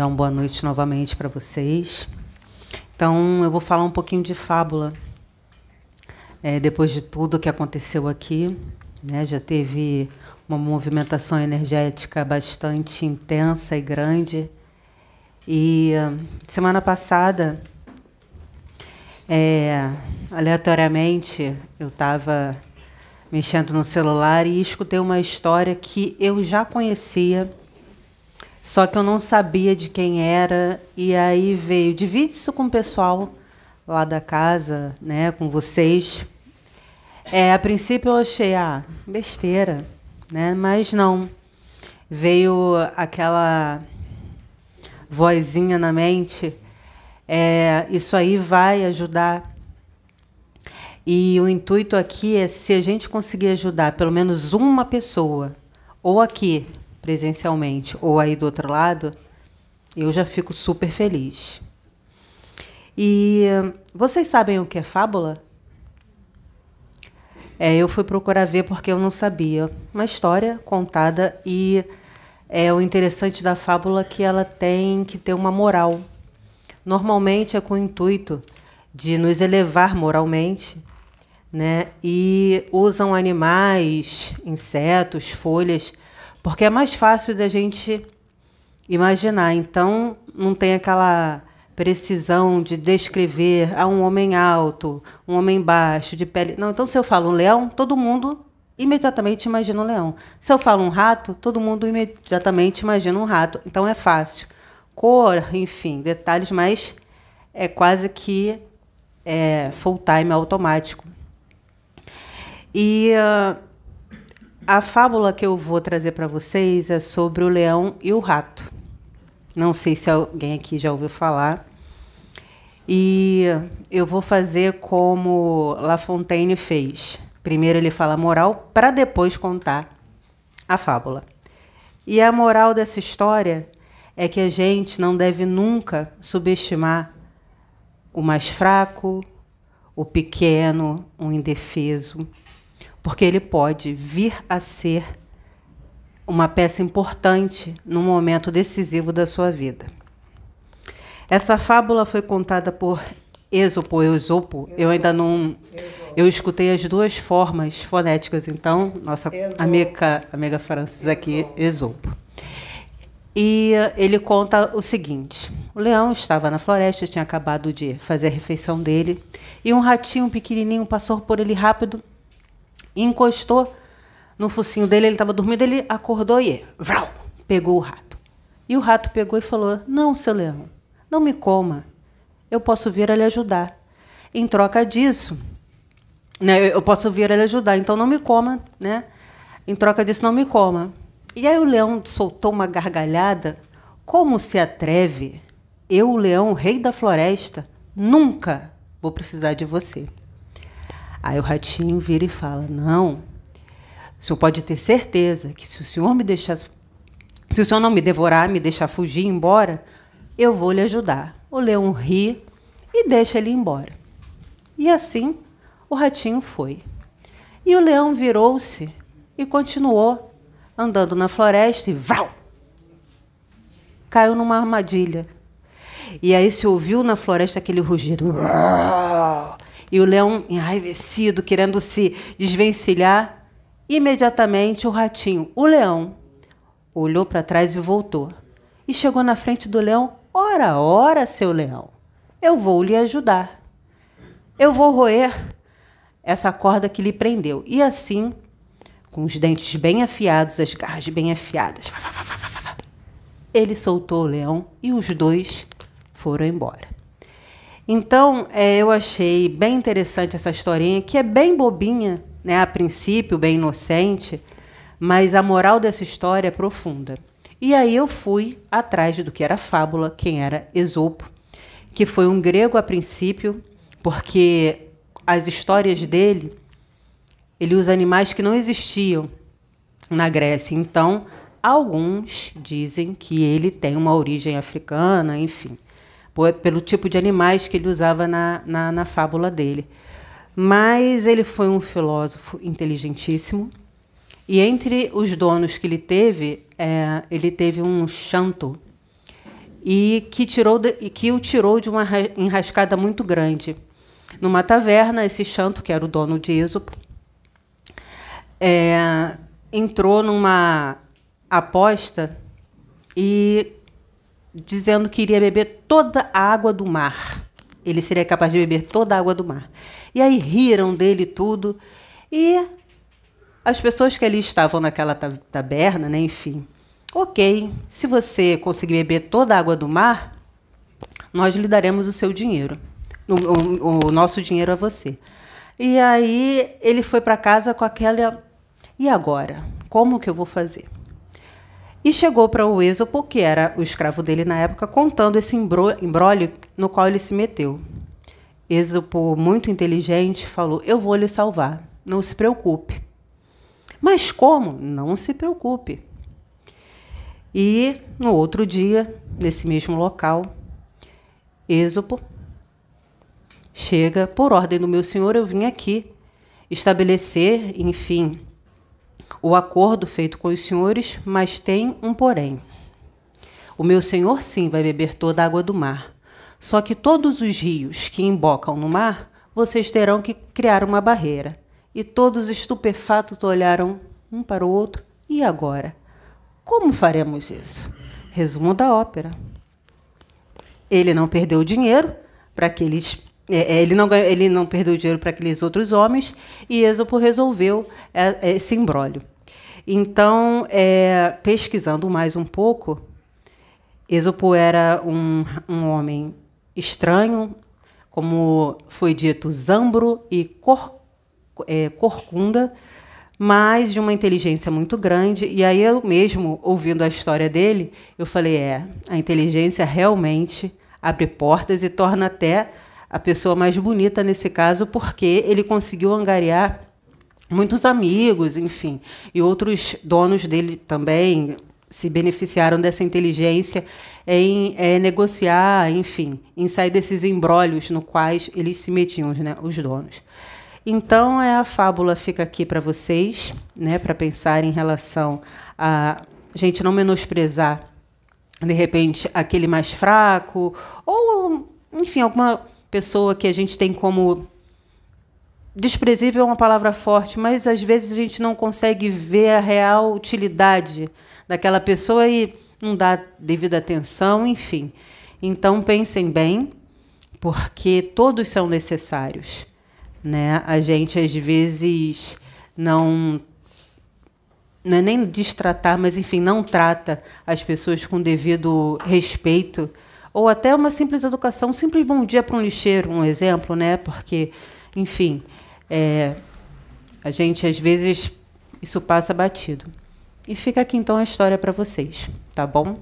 dar uma boa noite novamente para vocês. Então, eu vou falar um pouquinho de fábula. É, depois de tudo que aconteceu aqui, né, já teve uma movimentação energética bastante intensa e grande. E semana passada, é, aleatoriamente, eu estava mexendo no celular e escutei uma história que eu já conhecia, só que eu não sabia de quem era. E aí veio, divide isso com o pessoal lá da casa, né, com vocês. É, a princípio eu achei, ah, besteira, né? Mas não. Veio aquela vozinha na mente. É, isso aí vai ajudar. E o intuito aqui é se a gente conseguir ajudar pelo menos uma pessoa, ou aqui presencialmente, ou aí do outro lado, eu já fico super feliz. E vocês sabem o que é fábula? É, eu fui procurar ver porque eu não sabia. Uma história contada e é o interessante da fábula que ela tem que ter uma moral. Normalmente é com o intuito de nos elevar moralmente, né? E usam animais, insetos, folhas, porque é mais fácil da gente imaginar. Então não tem aquela precisão de descrever a ah, um homem alto, um homem baixo, de pele. Não, então se eu falo um leão, todo mundo imediatamente imagina um leão. Se eu falo um rato, todo mundo imediatamente imagina um rato. Então é fácil. Cor, enfim, detalhes, mas é quase que é, full time automático. E uh, a fábula que eu vou trazer para vocês é sobre o leão e o rato. Não sei se alguém aqui já ouviu falar. E eu vou fazer como La Fontaine fez. Primeiro ele fala a moral para depois contar a fábula. E a moral dessa história é que a gente não deve nunca subestimar o mais fraco, o pequeno, o indefeso, porque ele pode vir a ser uma peça importante no momento decisivo da sua vida. Essa fábula foi contada por Esopo ou Esopo. Eu ainda não. Eu escutei as duas formas fonéticas, então, nossa amiga, amiga Francis aqui, Esopo. E ele conta o seguinte: o leão estava na floresta, tinha acabado de fazer a refeição dele, e um ratinho pequenininho passou por ele rápido, encostou no focinho dele, ele estava dormindo, ele acordou e vrau, pegou o rato. E o rato pegou e falou: Não, seu leão, não me coma. Eu posso vir a lhe ajudar. Em troca disso, né, eu posso vir a lhe ajudar, então não me coma, né? Em troca disso, não me coma. E aí o leão soltou uma gargalhada. Como se atreve? Eu, o leão, rei da floresta, nunca vou precisar de você. Aí o ratinho vira e fala: Não, o senhor pode ter certeza que se o senhor me deixar. Se o senhor não me devorar, me deixar fugir embora, eu vou lhe ajudar. O leão ri e deixa ele embora. E assim o ratinho foi. E o leão virou-se e continuou andando na floresta e vrau! Caiu numa armadilha. E aí se ouviu na floresta aquele rugido. E o leão, enraivecido, querendo se desvencilhar, imediatamente o ratinho, o leão, olhou para trás e voltou. E chegou na frente do leão Ora, ora, seu leão, eu vou lhe ajudar. Eu vou roer essa corda que lhe prendeu. E assim, com os dentes bem afiados, as garras bem afiadas, ele soltou o leão e os dois foram embora. Então, é, eu achei bem interessante essa historinha, que é bem bobinha, né, a princípio, bem inocente, mas a moral dessa história é profunda. E aí eu fui atrás do que era fábula, quem era Esopo, que foi um grego a princípio, porque as histórias dele, ele usa animais que não existiam na Grécia. Então, alguns dizem que ele tem uma origem africana, enfim, pelo tipo de animais que ele usava na, na, na fábula dele. Mas ele foi um filósofo inteligentíssimo, e entre os donos que ele teve, é, ele teve um chanto. e que, tirou de, que o tirou de uma enrascada muito grande. Numa taverna, esse Chanto, que era o dono de Êxopo, é, entrou numa aposta e dizendo que iria beber toda a água do mar. Ele seria capaz de beber toda a água do mar. E aí riram dele tudo. E as pessoas que ali estavam naquela taberna, né, enfim, ok, se você conseguir beber toda a água do mar, nós lhe daremos o seu dinheiro, o, o, o nosso dinheiro a você. E aí ele foi para casa com aquela, e agora? Como que eu vou fazer? E chegou para o Êxopo, que era o escravo dele na época, contando esse embrólio no qual ele se meteu. Êxopo, muito inteligente, falou: Eu vou lhe salvar, não se preocupe. Mas como? Não se preocupe. E no outro dia, nesse mesmo local, Êxopo chega, por ordem do meu senhor, eu vim aqui estabelecer, enfim, o acordo feito com os senhores, mas tem um porém. O meu senhor, sim, vai beber toda a água do mar. Só que todos os rios que embocam no mar, vocês terão que criar uma barreira. E todos estupefatos olharam um para o outro. E agora? Como faremos isso? Resumo da ópera. Ele não perdeu dinheiro para aqueles ele, não, ele não perdeu dinheiro para aqueles outros homens e Êxopo resolveu é, esse imbróglio. Então, é, pesquisando mais um pouco, Êxopo era um, um homem estranho, como foi dito, zambro e cor, é, corcunda, mas de uma inteligência muito grande. E aí eu mesmo, ouvindo a história dele, eu falei, é, a inteligência realmente abre portas e torna até a pessoa mais bonita nesse caso, porque ele conseguiu angariar muitos amigos, enfim, e outros donos dele também se beneficiaram dessa inteligência em é, negociar, enfim, em sair desses embrólios no quais eles se metiam, né, os donos. Então, é a fábula fica aqui para vocês, né, para pensar em relação a gente não menosprezar, de repente, aquele mais fraco, ou, enfim, alguma pessoa que a gente tem como desprezível é uma palavra forte, mas às vezes a gente não consegue ver a real utilidade daquela pessoa e não dá devida atenção, enfim. Então pensem bem, porque todos são necessários, né? A gente às vezes não não é nem destratar, mas enfim, não trata as pessoas com devido respeito ou até uma simples educação, um simples bom dia para um lixeiro, um exemplo, né? Porque, enfim, é, a gente às vezes isso passa batido. E fica aqui então a história para vocês, tá bom?